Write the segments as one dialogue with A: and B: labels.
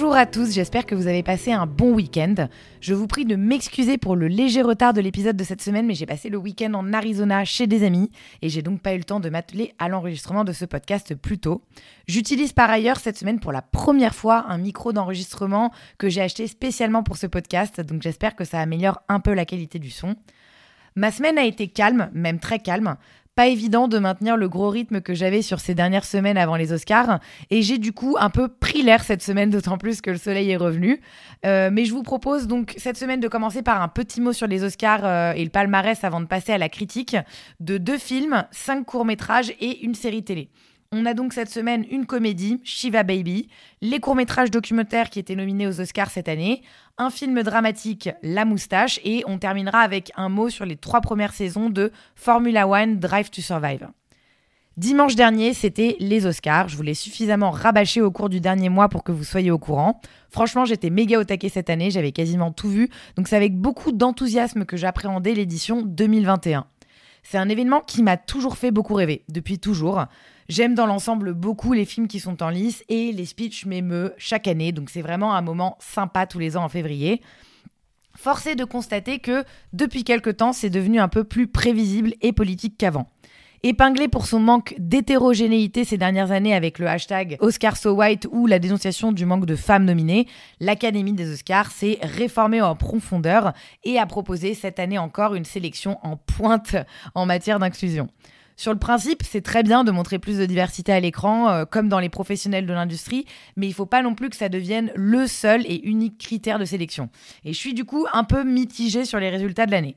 A: Bonjour à tous, j'espère que vous avez passé un bon week-end. Je vous prie de m'excuser pour le léger retard de l'épisode de cette semaine, mais j'ai passé le week-end en Arizona chez des amis et j'ai donc pas eu le temps de m'atteler à l'enregistrement de ce podcast plus tôt. J'utilise par ailleurs cette semaine pour la première fois un micro d'enregistrement que j'ai acheté spécialement pour ce podcast, donc j'espère que ça améliore un peu la qualité du son. Ma semaine a été calme, même très calme. Pas évident de maintenir le gros rythme que j'avais sur ces dernières semaines avant les Oscars. Et j'ai du coup un peu pris l'air cette semaine, d'autant plus que le soleil est revenu. Euh, mais je vous propose donc cette semaine de commencer par un petit mot sur les Oscars euh, et le palmarès avant de passer à la critique de deux films, cinq courts-métrages et une série télé. On a donc cette semaine une comédie, Shiva Baby, les courts-métrages documentaires qui étaient nominés aux Oscars cette année, un film dramatique, La Moustache, et on terminera avec un mot sur les trois premières saisons de Formula One Drive to Survive. Dimanche dernier, c'était les Oscars. Je vous l'ai suffisamment rabâché au cours du dernier mois pour que vous soyez au courant. Franchement, j'étais méga au taquet cette année, j'avais quasiment tout vu, donc c'est avec beaucoup d'enthousiasme que j'appréhendais l'édition 2021. C'est un événement qui m'a toujours fait beaucoup rêver, depuis toujours. J'aime dans l'ensemble beaucoup les films qui sont en lice et les speeches m'émeut chaque année, donc c'est vraiment un moment sympa tous les ans en février. Force est de constater que depuis quelque temps, c'est devenu un peu plus prévisible et politique qu'avant. Épinglé pour son manque d'hétérogénéité ces dernières années avec le hashtag Oscar So White ou la dénonciation du manque de femmes nominées, l'Académie des Oscars s'est réformée en profondeur et a proposé cette année encore une sélection en pointe en matière d'inclusion. Sur le principe, c'est très bien de montrer plus de diversité à l'écran, euh, comme dans les professionnels de l'industrie, mais il faut pas non plus que ça devienne le seul et unique critère de sélection. Et je suis du coup un peu mitigée sur les résultats de l'année.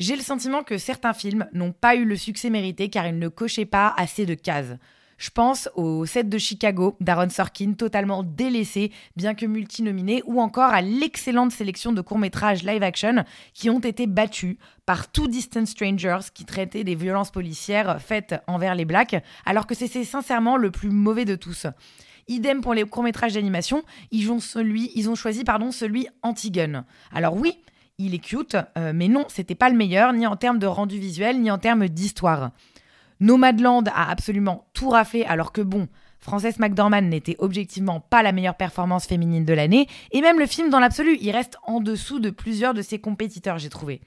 A: J'ai le sentiment que certains films n'ont pas eu le succès mérité car ils ne cochaient pas assez de cases. Je pense au set de Chicago d'Aaron Sorkin, totalement délaissé, bien que multinominé, ou encore à l'excellente sélection de courts-métrages live-action qui ont été battus par Two Distant Strangers, qui traitait des violences policières faites envers les blacks, alors que c'est sincèrement le plus mauvais de tous. Idem pour les courts-métrages d'animation, ils ont, celui, ils ont choisi pardon, celui Antigone. Alors oui, il est cute, euh, mais non, c'était pas le meilleur, ni en termes de rendu visuel, ni en termes d'histoire. Nomadland a absolument tout raflé, alors que bon, Frances McDormand n'était objectivement pas la meilleure performance féminine de l'année, et même le film dans l'absolu, il reste en dessous de plusieurs de ses compétiteurs, j'ai trouvé.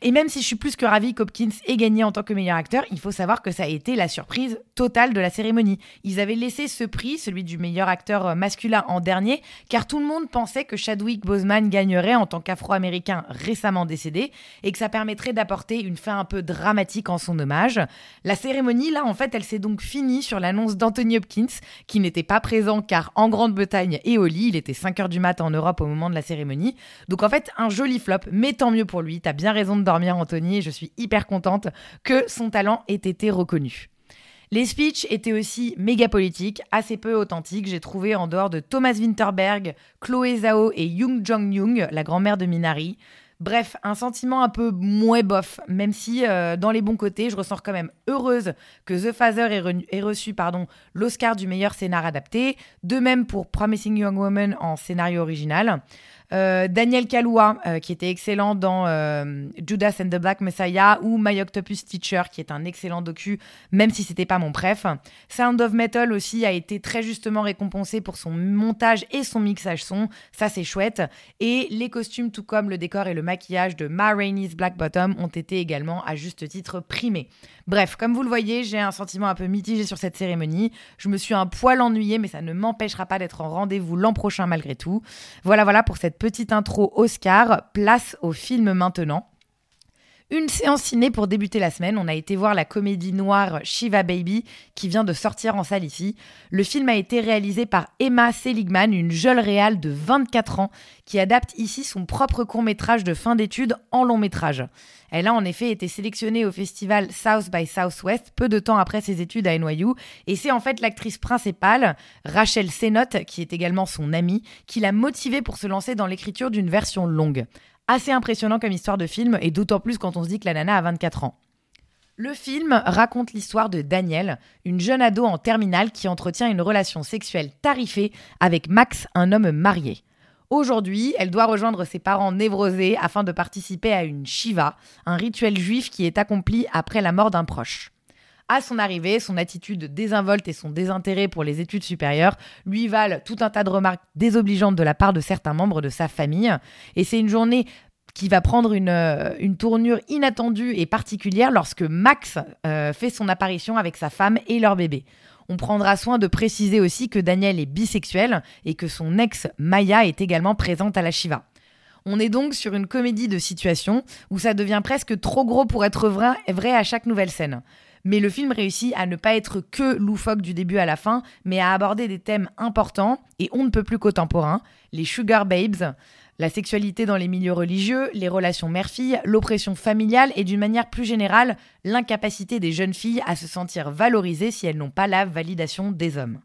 A: Et même si je suis plus que ravie qu'Hopkins ait gagné en tant que meilleur acteur, il faut savoir que ça a été la surprise totale de la cérémonie. Ils avaient laissé ce prix, celui du meilleur acteur masculin, en dernier, car tout le monde pensait que Chadwick Boseman gagnerait en tant qu'afro-américain récemment décédé, et que ça permettrait d'apporter une fin un peu dramatique en son hommage. La cérémonie, là, en fait, elle s'est donc finie sur l'annonce d'Anthony Hopkins, qui n'était pas présent car en Grande-Bretagne et au lit, il était 5h du mat en Europe au moment de la cérémonie. Donc en fait, un joli flop, mais tant mieux pour lui, t'as bien raison de dormir Anthony et je suis hyper contente que son talent ait été reconnu. Les speeches étaient aussi méga politiques, assez peu authentiques, j'ai trouvé en dehors de Thomas Winterberg, Chloé Zhao et Young Jong-young, la grand-mère de Minari. Bref, un sentiment un peu moins bof, même si euh, dans les bons côtés, je ressens quand même heureuse que The Father ait reçu pardon, l'Oscar du meilleur scénar adapté, de même pour Promising Young Woman en scénario original. Euh, Daniel Kaluuya, euh, qui était excellent dans euh, Judas and the Black Messiah, ou My Octopus Teacher, qui est un excellent docu, même si c'était pas mon préf. Sound of Metal aussi a été très justement récompensé pour son montage et son mixage son, ça c'est chouette. Et les costumes, tout comme le décor et le maquillage de Ma Rainey's Black Bottom, ont été également à juste titre primés. Bref, comme vous le voyez, j'ai un sentiment un peu mitigé sur cette cérémonie. Je me suis un poil ennuyée, mais ça ne m'empêchera pas d'être en rendez-vous l'an prochain malgré tout. Voilà, voilà pour cette petite intro Oscar. Place au film maintenant. Une séance ciné pour débuter la semaine. On a été voir la comédie noire Shiva Baby qui vient de sortir en salle ici. Le film a été réalisé par Emma Seligman, une jeune réale de 24 ans qui adapte ici son propre court-métrage de fin d'études en long métrage. Elle a en effet été sélectionnée au festival South by Southwest peu de temps après ses études à NYU et c'est en fait l'actrice principale, Rachel Sennott, qui est également son amie, qui l'a motivée pour se lancer dans l'écriture d'une version longue. Assez impressionnant comme histoire de film, et d'autant plus quand on se dit que la nana a 24 ans. Le film raconte l'histoire de Danielle, une jeune ado en terminale qui entretient une relation sexuelle tarifée avec Max, un homme marié. Aujourd'hui, elle doit rejoindre ses parents névrosés afin de participer à une Shiva, un rituel juif qui est accompli après la mort d'un proche. À son arrivée, son attitude désinvolte et son désintérêt pour les études supérieures lui valent tout un tas de remarques désobligeantes de la part de certains membres de sa famille. Et c'est une journée qui va prendre une, euh, une, tournure inattendue et particulière lorsque Max euh, fait son apparition avec sa femme et leur bébé. On prendra soin de préciser aussi que Daniel est bisexuel et que son ex Maya est également présente à la Shiva. On est donc sur une comédie de situation où ça devient presque trop gros pour être vrai, vrai à chaque nouvelle scène. Mais le film réussit à ne pas être que loufoque du début à la fin, mais à aborder des thèmes importants et on ne peut plus contemporains, les sugar babes, la sexualité dans les milieux religieux, les relations mère-fille, l'oppression familiale et d'une manière plus générale, l'incapacité des jeunes filles à se sentir valorisées si elles n'ont pas la validation des hommes.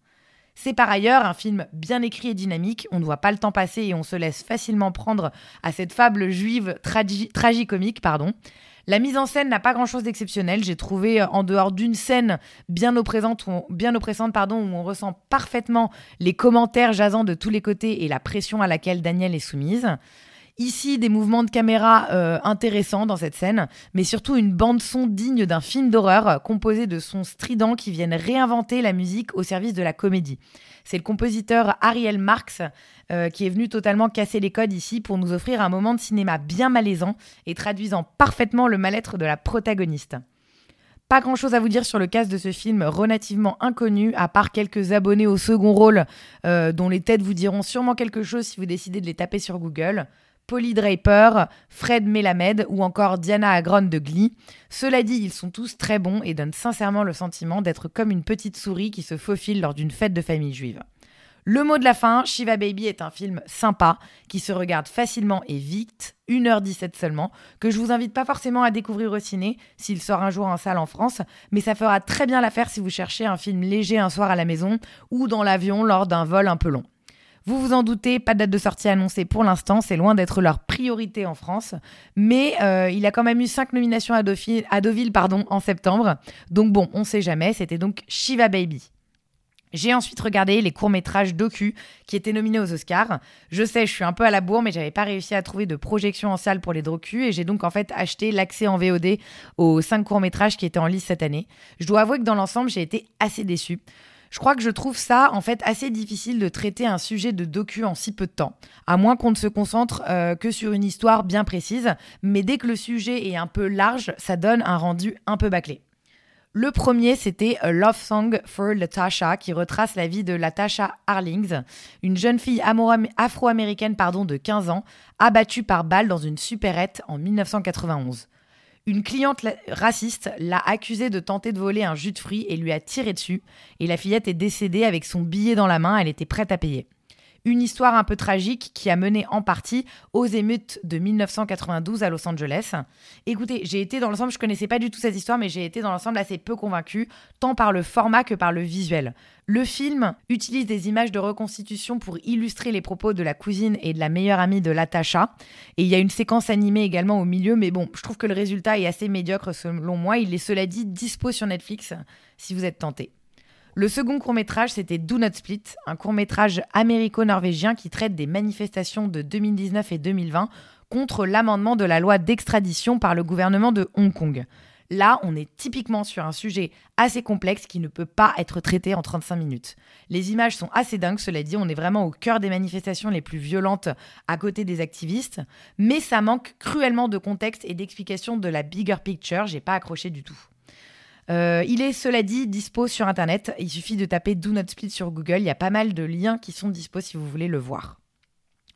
A: C'est par ailleurs un film bien écrit et dynamique, on ne voit pas le temps passer et on se laisse facilement prendre à cette fable juive tragicomique, pardon. La mise en scène n'a pas grand-chose d'exceptionnel. J'ai trouvé, euh, en dehors d'une scène bien, oppressante, où bien oppressante pardon, où on ressent parfaitement les commentaires jasants de tous les côtés et la pression à laquelle Danielle est soumise. Ici, des mouvements de caméra euh, intéressants dans cette scène, mais surtout une bande-son digne d'un film d'horreur euh, composé de sons stridents qui viennent réinventer la musique au service de la comédie. C'est le compositeur Ariel Marx euh, qui est venu totalement casser les codes ici pour nous offrir un moment de cinéma bien malaisant et traduisant parfaitement le mal-être de la protagoniste. Pas grand chose à vous dire sur le cast de ce film relativement inconnu, à part quelques abonnés au second rôle dont les têtes vous diront sûrement quelque chose si vous décidez de les taper sur Google. Polly Draper, Fred Melamed ou encore Diana Agron de Glee. Cela dit, ils sont tous très bons et donnent sincèrement le sentiment d'être comme une petite souris qui se faufile lors d'une fête de famille juive. Le mot de la fin, Shiva Baby est un film sympa, qui se regarde facilement et vite, 1h17 seulement, que je vous invite pas forcément à découvrir au ciné, s'il sort un jour en salle en France, mais ça fera très bien l'affaire si vous cherchez un film léger un soir à la maison ou dans l'avion lors d'un vol un peu long. Vous vous en doutez, pas de date de sortie annoncée pour l'instant, c'est loin d'être leur priorité en France, mais euh, il a quand même eu cinq nominations à Deauville, pardon, en septembre, donc bon, on sait jamais, c'était donc Shiva Baby. J'ai ensuite regardé les courts-métrages docu qui étaient nominés aux Oscars. Je sais, je suis un peu à la bourre, mais j'avais pas réussi à trouver de projection en salle pour les docu et j'ai donc en fait acheté l'accès en VOD aux cinq courts-métrages qui étaient en liste cette année. Je dois avouer que dans l'ensemble, j'ai été assez déçue. Je crois que je trouve ça en fait assez difficile de traiter un sujet de docu en si peu de temps, à moins qu'on ne se concentre euh, que sur une histoire bien précise, mais dès que le sujet est un peu large, ça donne un rendu un peu bâclé. Le premier, c'était A Love Song for Latasha, qui retrace la vie de Latasha Harlings, une jeune fille afro-américaine de 15 ans, abattue par balle dans une supérette en 1991. Une cliente raciste l'a accusée de tenter de voler un jus de fruits et lui a tiré dessus. Et la fillette est décédée avec son billet dans la main, elle était prête à payer. Une histoire un peu tragique qui a mené en partie aux émeutes de 1992 à Los Angeles. Écoutez, j'ai été dans l'ensemble, je connaissais pas du tout cette histoire, mais j'ai été dans l'ensemble assez peu convaincue, tant par le format que par le visuel. Le film utilise des images de reconstitution pour illustrer les propos de la cousine et de la meilleure amie de Latasha. Et il y a une séquence animée également au milieu, mais bon, je trouve que le résultat est assez médiocre selon moi. Il est cela dit dispo sur Netflix si vous êtes tenté. Le second court-métrage, c'était Do Not Split, un court-métrage américo-norvégien qui traite des manifestations de 2019 et 2020 contre l'amendement de la loi d'extradition par le gouvernement de Hong Kong. Là, on est typiquement sur un sujet assez complexe qui ne peut pas être traité en 35 minutes. Les images sont assez dingues, cela dit, on est vraiment au cœur des manifestations les plus violentes à côté des activistes, mais ça manque cruellement de contexte et d'explication de la bigger picture, j'ai pas accroché du tout. Euh, il est, cela dit, dispo sur Internet. Il suffit de taper Do Not Split sur Google. Il y a pas mal de liens qui sont dispo si vous voulez le voir.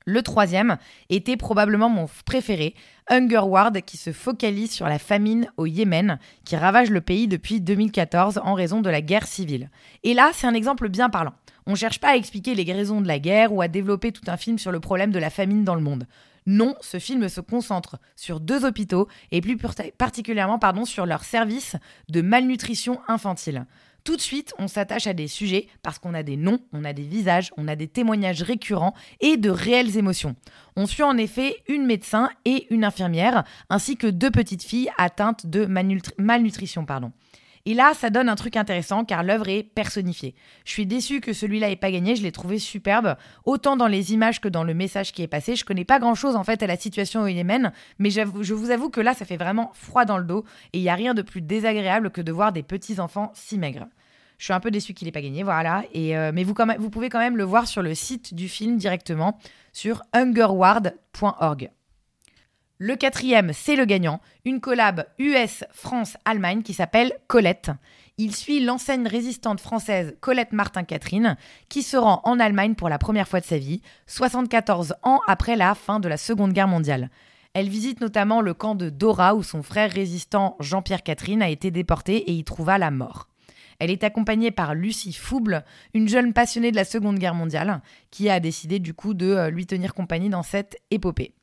A: Le troisième était probablement mon préféré, Hunger Ward, qui se focalise sur la famine au Yémen, qui ravage le pays depuis 2014 en raison de la guerre civile. Et là, c'est un exemple bien parlant. On ne cherche pas à expliquer les raisons de la guerre ou à développer tout un film sur le problème de la famine dans le monde. Non, ce film se concentre sur deux hôpitaux et plus particulièrement sur leur service de malnutrition infantile. Tout de suite, on s'attache à des sujets parce qu'on a des noms, on a des visages, on a des témoignages récurrents et de réelles émotions. On suit en effet une médecin et une infirmière, ainsi que deux petites filles atteintes de malnutrition. Et là, ça donne un truc intéressant car l'œuvre est personnifiée. Je suis déçue que celui-là ait pas gagné, je l'ai trouvé superbe, autant dans les images que dans le message qui est passé. Je connais pas grand-chose en fait à la situation au Yémen, mais je vous avoue que là, ça fait vraiment froid dans le dos et il y a rien de plus désagréable que de voir des petits enfants si maigres. Je suis un peu déçue qu'il n'ait pas gagné, voilà. Et, euh, mais vous, vous pouvez quand même le voir sur le site du film directement sur hungerward.org. Le quatrième, c'est le gagnant, une collab US-France-Allemagne qui s'appelle Colette. Il suit l'enseigne résistante française Colette Martin-Catherine, qui se rend en Allemagne pour la première fois de sa vie, 74 ans après la fin de la Seconde Guerre mondiale. Elle visite notamment le camp de Dora où son frère résistant Jean-Pierre Catherine a été déporté et y trouva la mort. Elle est accompagnée par Lucie Fouble, une jeune passionnée de la Seconde Guerre mondiale, qui a décidé du coup de euh, lui tenir compagnie dans cette épopée.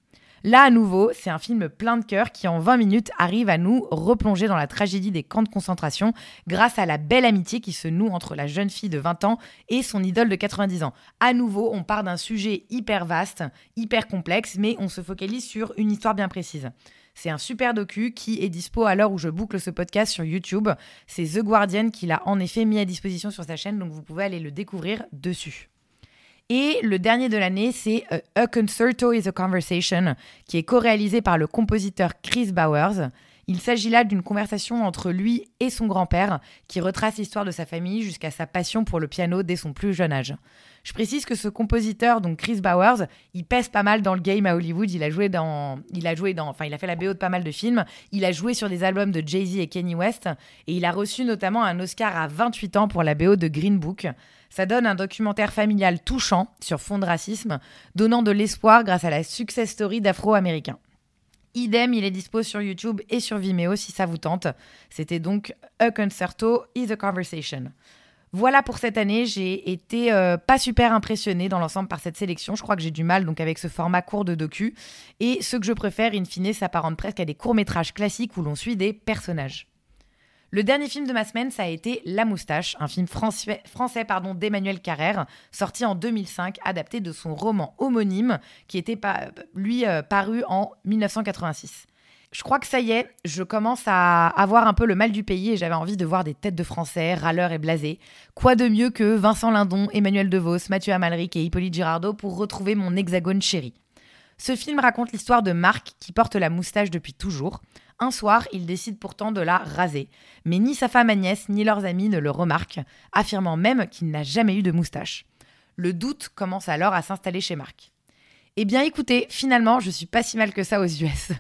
A: Là, à nouveau, c'est un film plein de cœur qui, en 20 minutes, arrive à nous replonger dans la tragédie des camps de concentration grâce à la belle amitié qui se noue entre la jeune fille de 20 ans et son idole de 90 ans. À nouveau, on part d'un sujet hyper vaste, hyper complexe, mais on se focalise sur une histoire bien précise. C'est un super docu qui est dispo à l'heure où je boucle ce podcast sur YouTube. C'est The Guardian qui l'a en effet mis à disposition sur sa chaîne, donc vous pouvez aller le découvrir dessus. Et le dernier de l'année, c'est euh, A Concerto is a Conversation, qui est co-réalisé par le compositeur Chris Bowers. Il s'agit là d'une conversation entre lui et son grand-père, qui retrace l'histoire de sa famille jusqu'à sa passion pour le piano dès son plus jeune âge. Je précise que ce compositeur, donc Chris Bowers, il pèse pas mal dans le game à Hollywood. Il a joué dans, il a joué dans, enfin, il a fait la BO de pas mal de films. Il a joué sur des albums de Jay-Z et Kanye West, et il a reçu notamment un Oscar à 28 ans pour la BO de Green Book. Ça donne un documentaire familial touchant sur fond de racisme, donnant de l'espoir grâce à la success story d'Afro-Américains. Idem, il est dispo sur YouTube et sur Vimeo si ça vous tente. C'était donc A Concerto is a Conversation. Voilà pour cette année, j'ai été euh, pas super impressionnée dans l'ensemble par cette sélection. Je crois que j'ai du mal donc avec ce format court de docu. Et ce que je préfère, in fine, s'apparente presque à des courts-métrages classiques où l'on suit des personnages. Le dernier film de ma semaine, ça a été La Moustache, un film français, pardon, d'Emmanuel Carrère, sorti en 2005, adapté de son roman homonyme, qui était, lui, euh, paru en 1986. Je crois que ça y est, je commence à avoir un peu le mal du pays et j'avais envie de voir des têtes de Français, râleurs et blasés. Quoi de mieux que Vincent Lindon, Emmanuel DeVos, Mathieu Amalric et Hippolyte Girardot pour retrouver mon hexagone chéri. Ce film raconte l'histoire de Marc qui porte la moustache depuis toujours. Un soir, il décide pourtant de la raser, mais ni sa femme Agnès ni leurs amis ne le remarquent, affirmant même qu'il n'a jamais eu de moustache. Le doute commence alors à s'installer chez Marc. Eh bien écoutez, finalement, je suis pas si mal que ça aux US.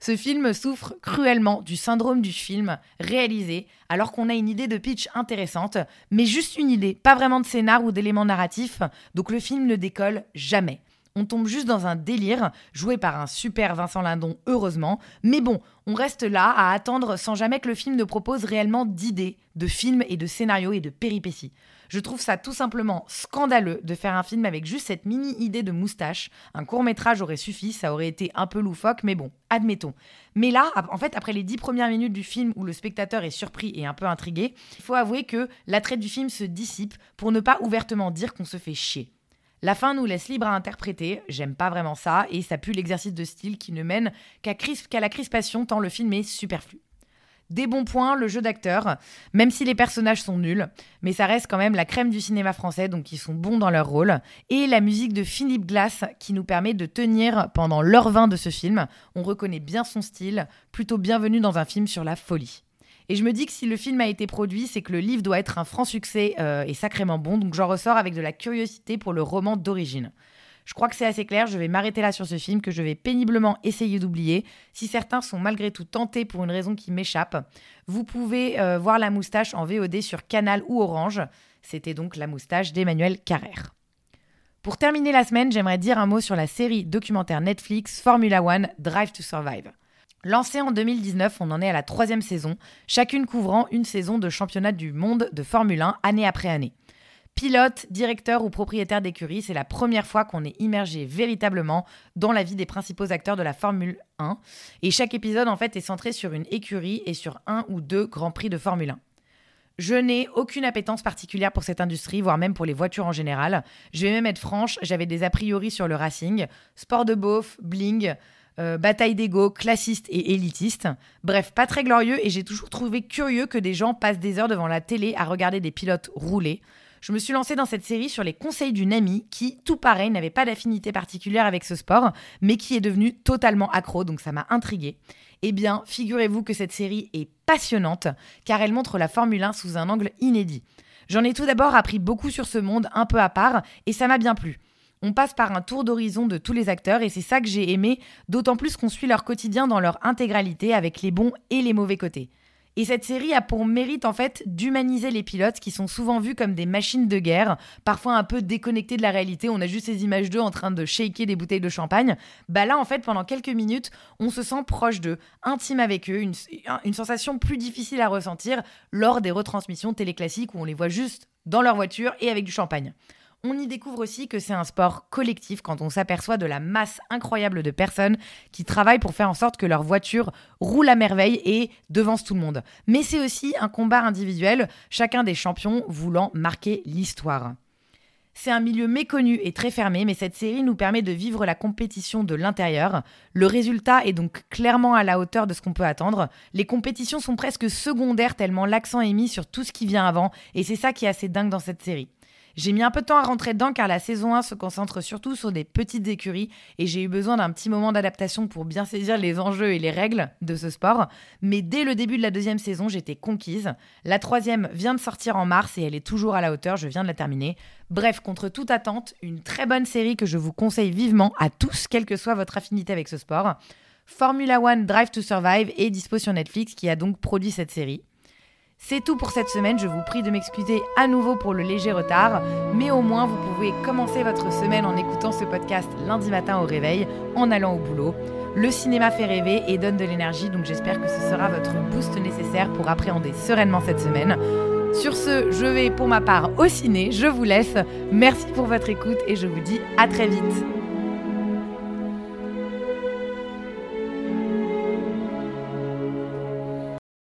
A: Ce film souffre cruellement du syndrome du film réalisé alors qu'on a une idée de pitch intéressante, mais juste une idée, pas vraiment de scénar ou d'éléments narratifs, donc le film ne décolle jamais. On tombe juste dans un délire, joué par un super Vincent Lindon, heureusement. Mais bon, on reste là à attendre sans jamais que le film ne propose réellement d'idées, de films et de scénarios et de péripéties. Je trouve ça tout simplement scandaleux de faire un film avec juste cette mini idée de moustache. Un court métrage aurait suffi, ça aurait été un peu loufoque, mais bon, admettons. Mais là, en fait, après les dix premières minutes du film où le spectateur est surpris et un peu intrigué, il faut avouer que l'attrait du film se dissipe pour ne pas ouvertement dire qu'on se fait chier. La fin nous laisse libre à interpréter, j'aime pas vraiment ça, et ça pue l'exercice de style qui ne mène qu'à la crispation tant le film est superflu. Des bons points, le jeu d'acteur, même si les personnages sont nuls, mais ça reste quand même la crème du cinéma français, donc ils sont bons dans leur rôle. Et la musique de Philippe Glass qui nous permet de tenir pendant l'heure 20 de ce film. On reconnaît bien son style, plutôt bienvenu dans un film sur la folie. Et je me dis que si le film a été produit, c'est que le livre doit être un franc succès euh, et sacrément bon. Donc j'en ressors avec de la curiosité pour le roman d'origine. Je crois que c'est assez clair, je vais m'arrêter là sur ce film que je vais péniblement essayer d'oublier. Si certains sont malgré tout tentés pour une raison qui m'échappe, vous pouvez euh, voir La Moustache en VOD sur Canal ou Orange. C'était donc La Moustache d'Emmanuel Carrère. Pour terminer la semaine, j'aimerais dire un mot sur la série documentaire Netflix Formula One Drive to Survive. Lancée en 2019, on en est à la troisième saison, chacune couvrant une saison de championnat du monde de Formule 1 année après année. Pilote, directeur ou propriétaire d'écurie, c'est la première fois qu'on est immergé véritablement dans la vie des principaux acteurs de la Formule 1. Et chaque épisode, en fait, est centré sur une écurie et sur un ou deux grands prix de Formule 1. Je n'ai aucune appétence particulière pour cette industrie, voire même pour les voitures en général. Je vais même être franche, j'avais des a priori sur le racing, sport de beauf, bling, euh, bataille d'ego, classiste et élitiste. Bref, pas très glorieux et j'ai toujours trouvé curieux que des gens passent des heures devant la télé à regarder des pilotes rouler. Je me suis lancée dans cette série sur les conseils d'une amie qui, tout pareil, n'avait pas d'affinité particulière avec ce sport, mais qui est devenue totalement accro, donc ça m'a intriguée. Eh bien, figurez-vous que cette série est passionnante, car elle montre la Formule 1 sous un angle inédit. J'en ai tout d'abord appris beaucoup sur ce monde un peu à part, et ça m'a bien plu. On passe par un tour d'horizon de tous les acteurs et c'est ça que j'ai aimé, d'autant plus qu'on suit leur quotidien dans leur intégralité avec les bons et les mauvais côtés. Et cette série a pour mérite en fait d'humaniser les pilotes qui sont souvent vus comme des machines de guerre, parfois un peu déconnectés de la réalité. On a juste ces images d'eux en train de shaker des bouteilles de champagne. Bah là en fait pendant quelques minutes, on se sent proche d'eux, intime avec eux, une, une sensation plus difficile à ressentir lors des retransmissions téléclassiques où on les voit juste dans leur voiture et avec du champagne. On y découvre aussi que c'est un sport collectif quand on s'aperçoit de la masse incroyable de personnes qui travaillent pour faire en sorte que leur voiture roule à merveille et devance tout le monde. Mais c'est aussi un combat individuel, chacun des champions voulant marquer l'histoire. C'est un milieu méconnu et très fermé, mais cette série nous permet de vivre la compétition de l'intérieur. Le résultat est donc clairement à la hauteur de ce qu'on peut attendre. Les compétitions sont presque secondaires tellement l'accent est mis sur tout ce qui vient avant, et c'est ça qui est assez dingue dans cette série. J'ai mis un peu de temps à rentrer dedans car la saison 1 se concentre surtout sur des petites écuries et j'ai eu besoin d'un petit moment d'adaptation pour bien saisir les enjeux et les règles de ce sport. Mais dès le début de la deuxième saison, j'étais conquise. La troisième vient de sortir en mars et elle est toujours à la hauteur, je viens de la terminer. Bref, contre toute attente, une très bonne série que je vous conseille vivement à tous, quelle que soit votre affinité avec ce sport. Formula One Drive to Survive est dispo sur Netflix qui a donc produit cette série. C'est tout pour cette semaine, je vous prie de m'excuser à nouveau pour le léger retard, mais au moins vous pouvez commencer votre semaine en écoutant ce podcast lundi matin au réveil, en allant au boulot. Le cinéma fait rêver et donne de l'énergie, donc j'espère que ce sera votre boost nécessaire pour appréhender sereinement cette semaine. Sur ce, je vais pour ma part au ciné, je vous laisse. Merci pour votre écoute et je vous dis à très vite.